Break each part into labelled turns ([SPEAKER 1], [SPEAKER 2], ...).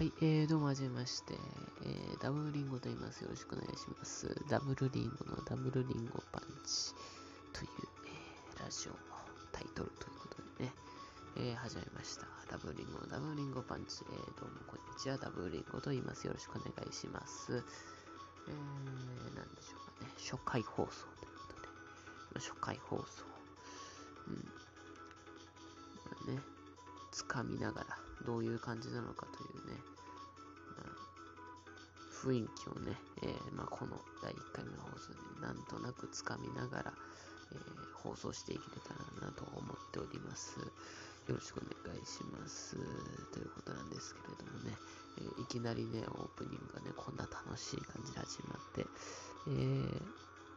[SPEAKER 1] はい、えー、どうもはじめまして、えー、ダブルリンゴと言います。よろしくお願いします。ダブルリンゴのダブルリンゴパンチという、えー、ラジオのタイトルということでね、えー、始めました。ダブルリンゴのダブルリンゴパンチ、えー、どうもこんにちは。ダブルリンゴと言います。よろしくお願いします。えー、なんでしょうかね、初回放送ということで、初回放送、うん、ね、つかみながら、どういう感じなのかというね、まあ、雰囲気をね、えー、まあ、この第1回目の放送でなんとなくつかみながら、えー、放送していけたらなと思っております。よろしくお願いします。ということなんですけれどもね、えー、いきなりね、オープニングがね、こんな楽しい感じで始まって、えー、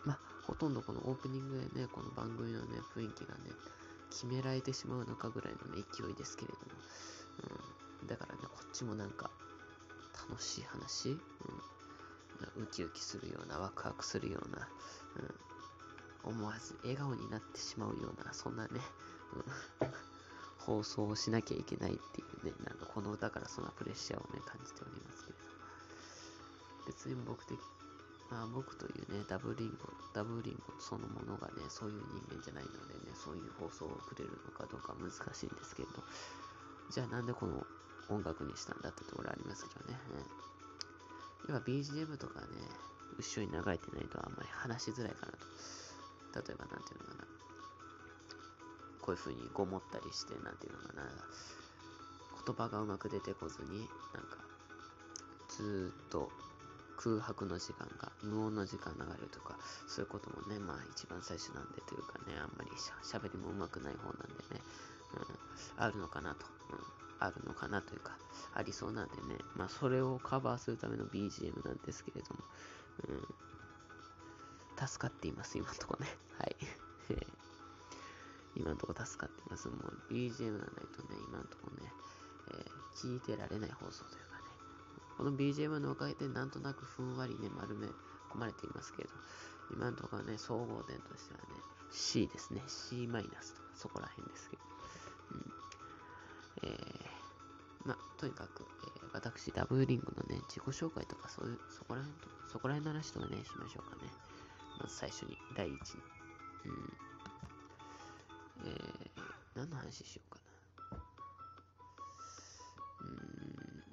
[SPEAKER 1] ま、ほとんどこのオープニングでね、この番組のね、雰囲気がね、決められてしまうのかぐらいのね、勢いですけれども、うん、だからね、こっちもなんか、楽しい話、うん、ウキウキするような、ワクワクするような、うん、思わず笑顔になってしまうような、そんなね、うん、放送をしなきゃいけないっていうね、なんかこの歌からそんなプレッシャーをね、感じておりますけれど。も、別に僕的まあ僕というね、ダブリンゴ、ダブリンゴそのものがね、そういう人間じゃないのでね、そういう放送をくれるのかどうか難しいんですけれど、じゃあなんでこの音楽にしたんだってところありますけどね。うん、要は BGM とかね、後ろに流れてないとあんまり話しづらいかなと。例えばなんていうのかな。こういう風にごもったりして、なんていうのかな。言葉がうまく出てこずに、なんか、ずっと空白の時間が、無音の時間流れるとか、そういうこともね、まあ一番最初なんでというかね、あんまりしゃべりもうまくない方なんでね、うん、あるのかなと、うん、あるのかなというか、ありそうなんでね、まあそれをカバーするための BGM なんですけれども、うん、助かっています、今のとこね。はい。今のとこ助かっています。もう BGM がないとね、今のとこね、えー、聞いてられない放送というかね、この BGM のおかげでなんとなくふんわりね、丸め込まれていますけれど、今のところね、総合点としてはね、C ですね。C マイナスとか、そこら辺ですけど。うん。えー、ま、とにかく、えー、私、ダブルリングのね、自己紹介とか、そういう、そこら辺と、そこら辺の話とかね、しましょうかね。まず最初に、第一に。うん。えー、何の話しようかな。うん。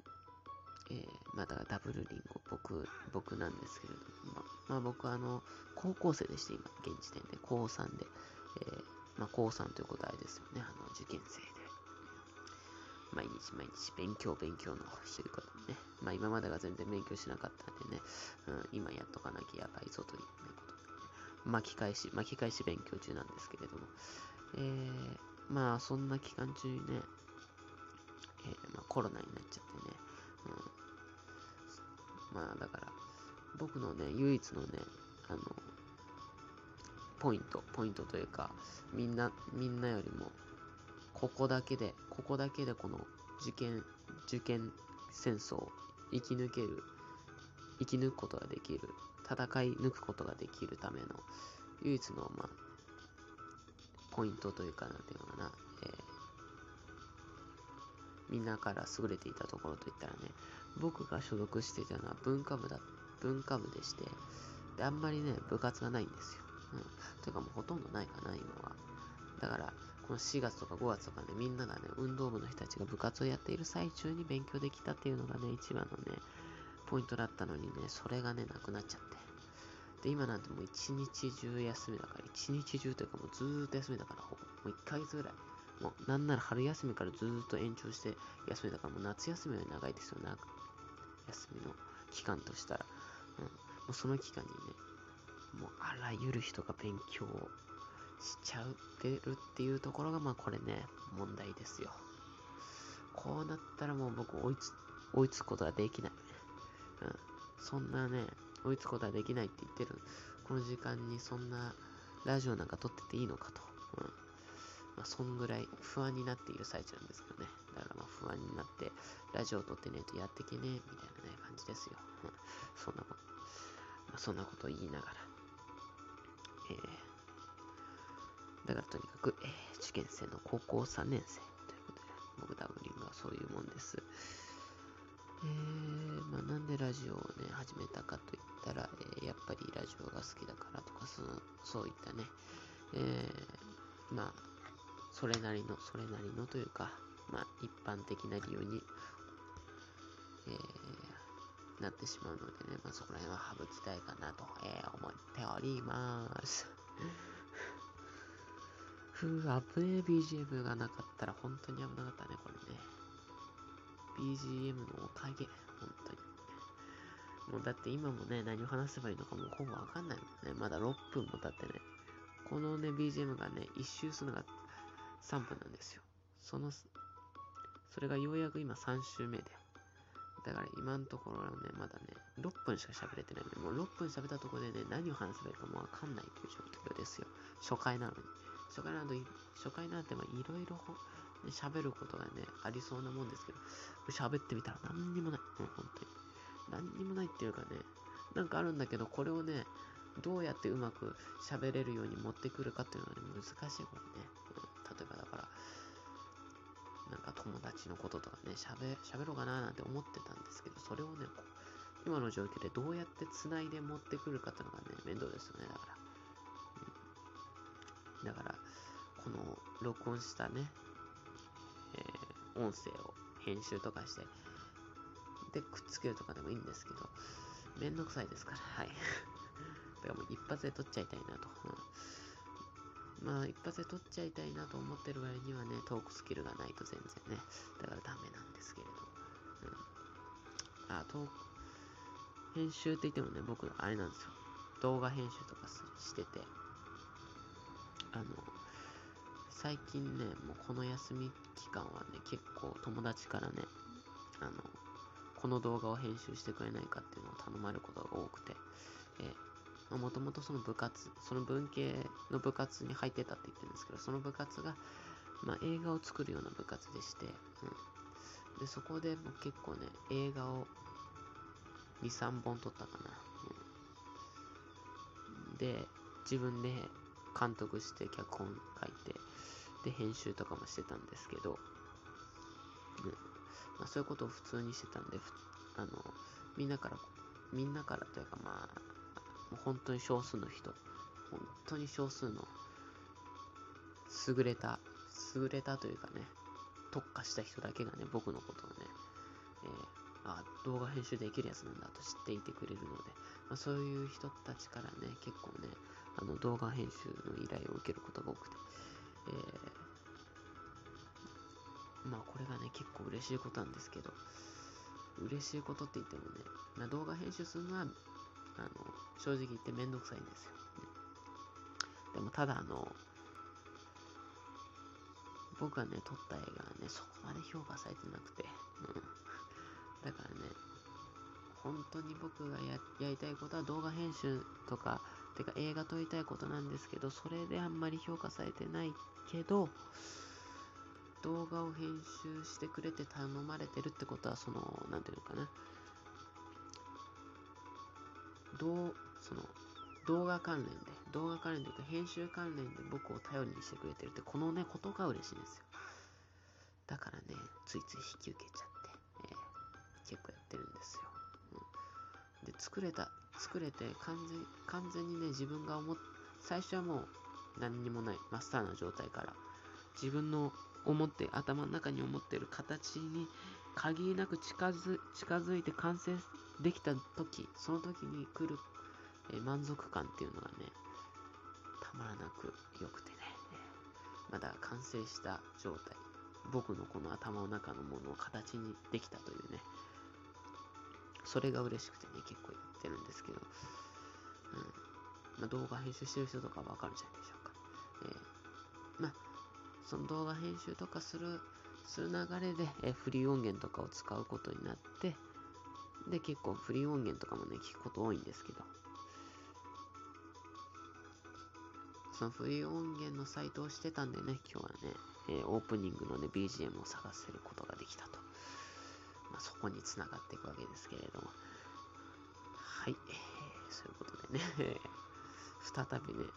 [SPEAKER 1] えー、まあだからダブルリンゴ、僕、僕なんですけれども、まあ、まあ、僕はあの、高校生でして、今、現時点で、高3で、えー、まあ高3ということはあれですよね、あの、受験生。毎日毎日勉強勉強のということね。まあ今までが全然勉強しなかったんでね、うん、今やっとかなきゃやばいぞという、ね、ことで、ね、巻き返し、巻き返し勉強中なんですけれども、えー、まあそんな期間中にね、えー、まあコロナになっちゃってね、うん、まあだから、僕のね、唯一のね、あの、ポイント、ポイントというか、みんな、みんなよりも、ここだけで、ここだけでこの受験、受験戦争を生き抜ける、生き抜くことができる、戦い抜くことができるための、唯一の、まあ、ポイントというか、なんていうのかな、えー、みんなから優れていたところといったらね、僕が所属していたのは文化部だ、文化部でして、で、あんまりね、部活がないんですよ。うん。というかもうほとんどないかな、今は。だから、この4月とか5月とかね、みんながね、運動部の人たちが部活をやっている最中に勉強できたっていうのがね、一番のね、ポイントだったのにね、それがね、なくなっちゃって。で、今なんてもう一日中休みだから、一日中というかもうずーっと休みだから、ほぼ、もう1ヶ月ぐらい。もう、なんなら春休みからずーっと延長して休みだから、もう夏休みより長いですよ、な休みの期間としたら。うん。もうその期間にね、もうあらゆる人が勉強をしちゃってるっていうところが、まあこれね、問題ですよ。こうなったらもう僕追いつ、追いつくことができない。うん。そんなね、追いつくことはできないって言ってる、この時間にそんなラジオなんか撮ってていいのかと。うん。まあ、そんぐらい不安になっている最中なんですけどね。だからまあ不安になって、ラジオ撮ってねえとやってけねえ、みたいなね、感じですよ。うん。そんなこと、まあ、そんなこと言いながら。えー、だからとにかく、えー、受験生の高校3年生ということで、僕ダブリングはそういうもんです。えー、まあ、なんでラジオをね、始めたかといったら、えー、やっぱりラジオが好きだからとか、そのそういったね、えー、まあ、それなりの、それなりのというか、まあ、一般的な理由に、えー、なってしまうのでね、まあ、そこら辺は省きたいかなと、えー、思っております。ふう、危ねえ BGM がなかったら本当に危なかったね、これね。BGM のおかげ、本当に。もうだって今もね、何を話せばいいのかもうほぼわかんないもんね。まだ6分も経ってね。このね、BGM がね、一周するのが3分なんですよ。その、それがようやく今3週目で。だから今のところね、まだね、6分しか喋れてないので、もう6分喋ったところでね、何を話せばいいかもわかんないという状況ですよ。初回なのに。初回など、初回なんてまあいろいろ喋ることがね、ありそうなもんですけど、喋ってみたら何にもない。もう本当に。何にもないっていうかね、なんかあるんだけど、これをね、どうやってうまく喋れるように持ってくるかっていうのはね、難しいこれね。うん、例えばだから、なんか友達のこととかね、喋、喋ろうかななんて思ってたんですけど、それをね、こう今の状況でどうやって繋いで持ってくるかっていうのがね、面倒ですよね、だから。だから、この録音したね、えー、音声を編集とかして、で、くっつけるとかでもいいんですけど、めんどくさいですから、はい。だからもう一発で撮っちゃいたいなと。うん、まあ、一発で撮っちゃいたいなと思ってる割にはね、トークスキルがないと全然ね、だからダメなんですけれど。うん、あ、トーク、編集って言ってもね、僕、あれなんですよ。動画編集とかしてて、あの、最近ね、もうこの休み期間はね、結構友達からね、あの、この動画を編集してくれないかっていうのを頼まれることが多くて、えもともとその部活、その文系の部活に入ってたって言ってるんですけど、その部活が、まあ、映画を作るような部活でして、うん、でそこでも結構ね、映画を2、3本撮ったかな。うん、で、自分で監督して脚本書いて、で、編集とかもしてたんですけど、うん。まあ、そういうことを普通にしてたんで、あの、みんなから、みんなからというかまあ、本当に少数の人、本当に少数の優れた、優れたというかね、特化した人だけがね、僕のことをね、えー、あ、動画編集できるやつなんだと知っていてくれるので、まあ、そういう人たちからね、結構ね、あの動画編集の依頼を受けることが多くて、えー、まあこれがね、結構嬉しいことなんですけど、嬉しいことって言ってもね、まあ、動画編集するのは、あの、正直言ってめんどくさいんですよ。でもただあの、僕がね、撮った映画はね、そこまで評価されてなくて、うん。だからね、本当に僕がややりたいことは動画編集とか、てか映画撮りたいことなんですけど、それであんまり評価されてないけど、動画を編集してくれて頼まれてるってことは、その、なんていうのかな。どう、その、動画関連で、動画関連というか編集関連で僕を頼りにしてくれてるって、このね、ことが嬉しいんですよ。だからね、ついつい引き受けちゃって、えー、結構やってるんですよ。うん、で、作れた、作れて完全、完全にね、自分が思っ、最初はもう何にもない、マスターな状態から、自分の思って、頭の中に思ってる形に限りなく近づ近づいて完成できた時、その時に来る、えー、満足感っていうのがね、たまらなく良くてね、まだ完成した状態、僕のこの頭の中のものを形にできたというね、それが嬉しくてね、結構やってるんですけど、うんまあ、動画編集してる人とかわかるんじゃないでしょうか。えー、まあ、その動画編集とかする、する流れで、えー、フリー音源とかを使うことになって、で、結構フリー音源とかもね、聞くこと多いんですけど、そのフリー音源のサイトをしてたんでね、今日はね、えー、オープニングのね、BGM を探せることができたと。そこに繋がっていくわけですけれども。はい、そういうことでね、再びね、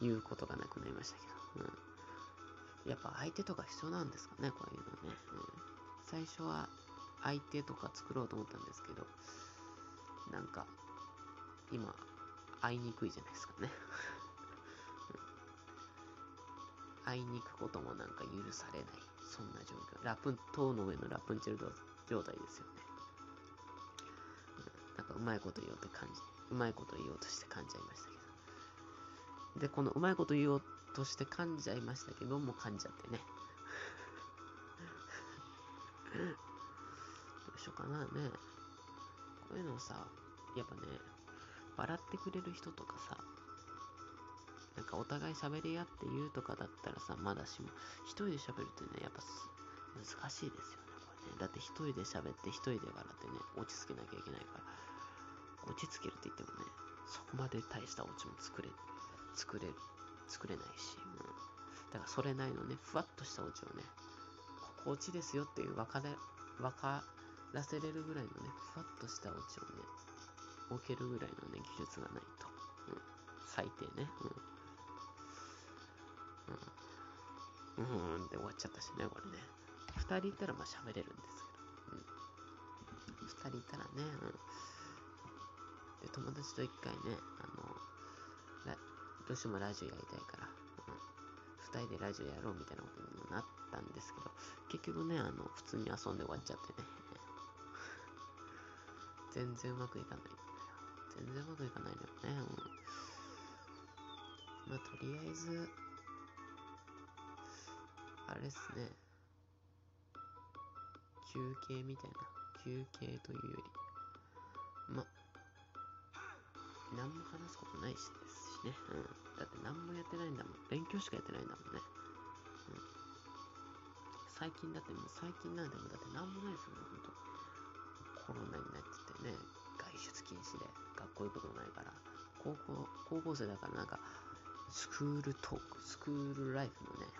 [SPEAKER 1] 言うことがなくなりましたけど、うん。やっぱ相手とか必要なんですかね、こういうのね。うん、最初は相手とか作ろうと思ったんですけど、なんか、今、会いにくいじゃないですかね。会いに行くこともなんか許されない。そんな状況。ラプン、塔の上のラプンチェル状態ですよね。うん、なんかうまいこと言おうって感じ、うまいこと言おうとして噛んじゃいましたけど。で、このうまいこと言おうとして噛んじゃいましたけど、もう噛んじゃってね。どうしようかなね。こういうのをさ、やっぱね、笑ってくれる人とかさ、なんかお互い喋り合って言うとかだったらさ、まだしも、一人で喋るってね、やっぱ難しいですよね、これね。だって一人で喋って一人で笑ってね、落ち着けなきゃいけないから、落ち着けるって言ってもね、そこまで大したオチも作れ、作れる、作れないし、うん。だからそれなりのね、ふわっとしたオチをね、ここオチですよっていう分かれ、分からせれるぐらいのね、ふわっとしたオチをね、置けるぐらいのね、技術がないと。うん。最低ね。うん。うん。うんで終わっちゃったしね、これね。二人いたらまあ喋れるんですけど。うん。二人いたらね、うん。で、友達と一回ね、あの、どうしてもラジオやりたいから、うん。二人でラジオやろうみたいなことにもなったんですけど、結局ね、あの、普通に遊んで終わっちゃってね。全然うまくいかない。全然うまくいかないのよね。うん、まあ、とりあえず、あれっすね。休憩みたいな。休憩というより。ま、何も話すことないしですしね。うん。だって何もやってないんだもん。勉強しかやってないんだもんね。うん。最近だってもう最近なんでもだって何もないですよね、ほんと。コロナになっててね、外出禁止で学校行くこともないから、高校、高校生だからなんか、スクールトーク、スクールライフのね、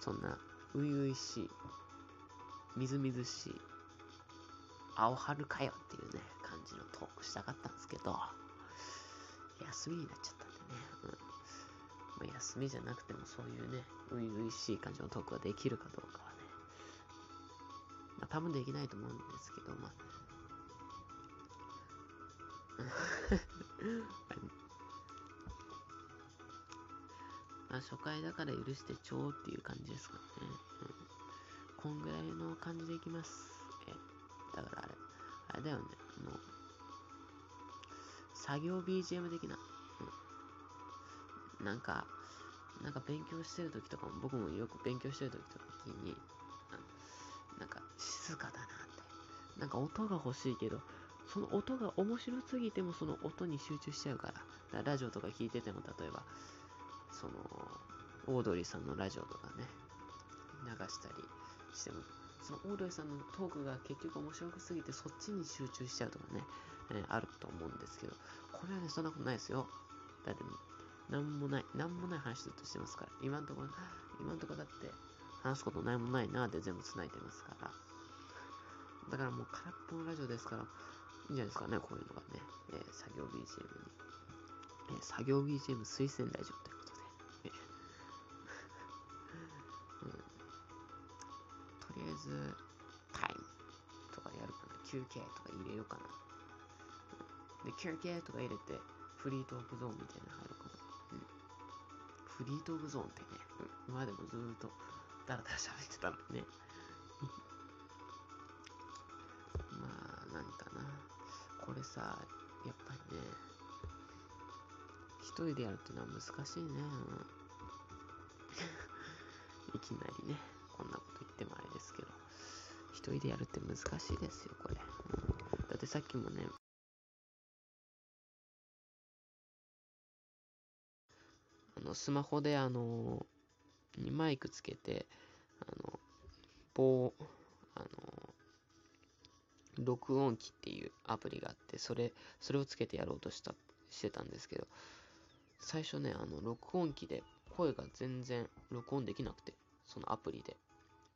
[SPEAKER 1] そんな、初々しい、みずみずしい、青春かよっていうね、感じのトークしたかったんですけど、休みになっちゃったんでね、うん。まあ、休みじゃなくてもそういうね、初々しい感じのトークができるかどうかはね、まあ多分できないと思うんですけど、まあ、あ初回だから許してちょうっていう感じですかね。うん、こんぐらいの感じでいきます。え、だからあれ、あれだよね、あの、作業 BGM 的な、うん、なんか、なんか勉強してる時とかも、僕もよく勉強してる時とかに、なんか静かだなって。なんか音が欲しいけど、その音が面白すぎてもその音に集中しちゃうから。からラジオとか聞いてても、例えば、その、オードリーさんのラジオとかね、流したりしても、そのオードリーさんのトークが結局面白くすぎてそっちに集中しちゃうとかね、えー、あると思うんですけど、これはね、そんなことないですよ。だって、なんもない、なんもない話ずっとしてますから。今んところ、今んとこだって、話すことないもないなーで全部繋いでますから。だからもう空っぽのラジオですから、いいんじゃないですかね、こういうのがね。えー、作業 BGM に。えー、作業 BGM 推薦ラジオとい休憩とか入れようかな。で、休憩とか入れて、フリートークゾーンみたいなの入るかな。うん、フリートークゾーンってね、うん、今でもずーっとダラダラ喋ってたのね。まあ、なんかな。これさ、やっぱりね、一人でやるっていうのは難しいね。いきなりね、こんなこと言ってもあれですけど、一人でやるって難しいですよ、これ。うん、だってさっきもね、あの、スマホであの、にマイクつけて、あの、棒、あの、録音機っていうアプリがあって、それ、それをつけてやろうとした、してたんですけど、最初ね、あの、録音機で声が全然録音できなくて、そのアプリで、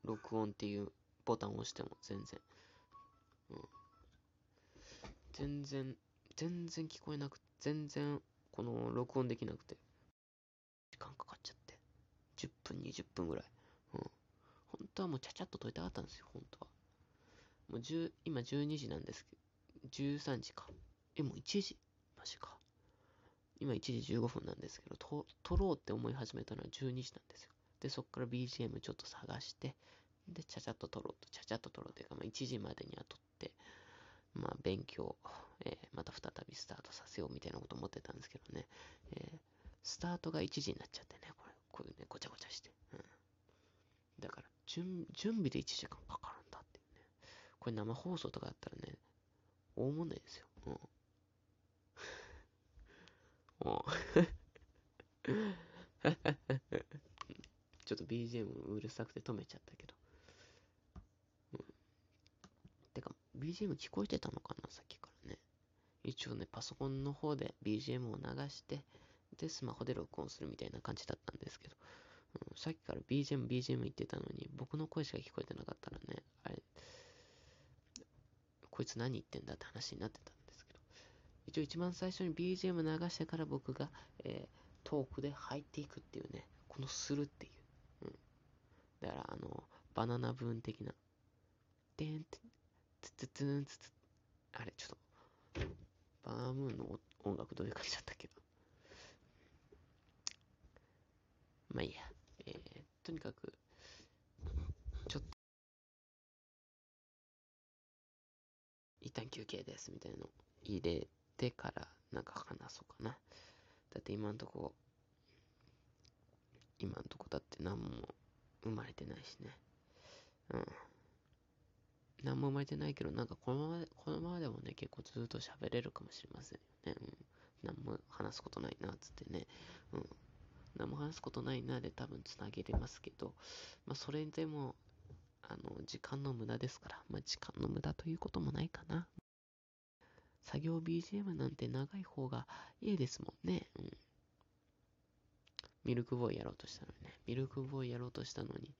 [SPEAKER 1] 録音っていうボタンを押しても全然、うん。全然、全然聞こえなくて、全然、この、録音できなくて、時間かかっちゃって、10分、20分ぐらい。うん。本当はもうちゃちゃっと撮りたかったんですよ、本当は。もう10今12時なんですけど、13時か。え、もう1時？マジか。今1時15分なんですけど、と撮ろうって思い始めたのは12時なんですよ。で、そこから BGM ちょっと探して、で、ちゃちゃっと撮ろうと、ちゃちゃっと撮ろうっていうか、まあ、1時までには撮って、まあ、勉強、えー、また再びスタートさせようみたいなこと思ってたんですけどね、えー、スタートが1時になっちゃってね、これ、こういうね、ごちゃごちゃして。うん、だから準、準備で1時間かかるんだっていうね。これ生放送とかだったらね、大問題ですよ。うん。も う ちょっと BGM うるさくて止めちゃったけど。うん。てか、BGM 聞こえてたのかなさっきからね。一応ね、パソコンの方で BGM を流して、で、スマホで録音するみたいな感じだったんですけど、うん、さっきから BGM、BGM 言ってたのに、僕の声しか聞こえてなかったらね、あれ、こいつ何言ってんだって話になってたんですけど、一応一番最初に BGM 流してから僕が、えー、トークで入っていくっていうね、このするっていう。うん。だから、あの、バナナ文的な、でんて、つつつんつつ、あれ、ちょっと、バナナムーンの音楽どういう感じだったっけど。まあいいや。えー、とにかく、ちょっと、一旦休憩ですみたいなの入れてからなんか話そうかな。だって今んとこ、今んとこだって何も生まれてないしね。うん。何も生まれてないけど、なんかこのまま、このままでもね、結構ずっと喋れるかもしれませんよね。うん。何も話すことないな、つってね。うん。何も話すことないなで多分つなげれますけど、まあ、それでも、あの、時間の無駄ですから、まあ、時間の無駄ということもないかな。作業 BGM なんて長い方がいいですもんね。うん。ミルクボーイやろうとしたのにね。ミルクボーイやろうとしたのに。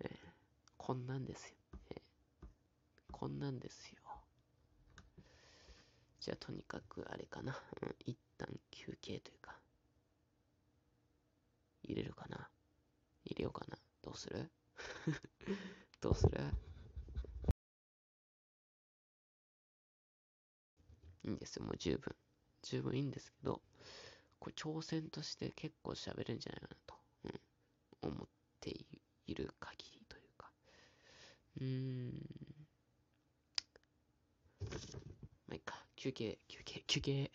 [SPEAKER 1] えこんなんですよ、えこんなんですよ。じゃあとにかくあれかな。うん、一旦休憩というか。入れるかな入れようかな。どうする？どうする？いいんですよ、もう十分。十分いいんですけど、これ挑戦として結構喋るんじゃないかなと、思っている限りというか。うーん。まあ、いいか。休憩、休憩、休憩。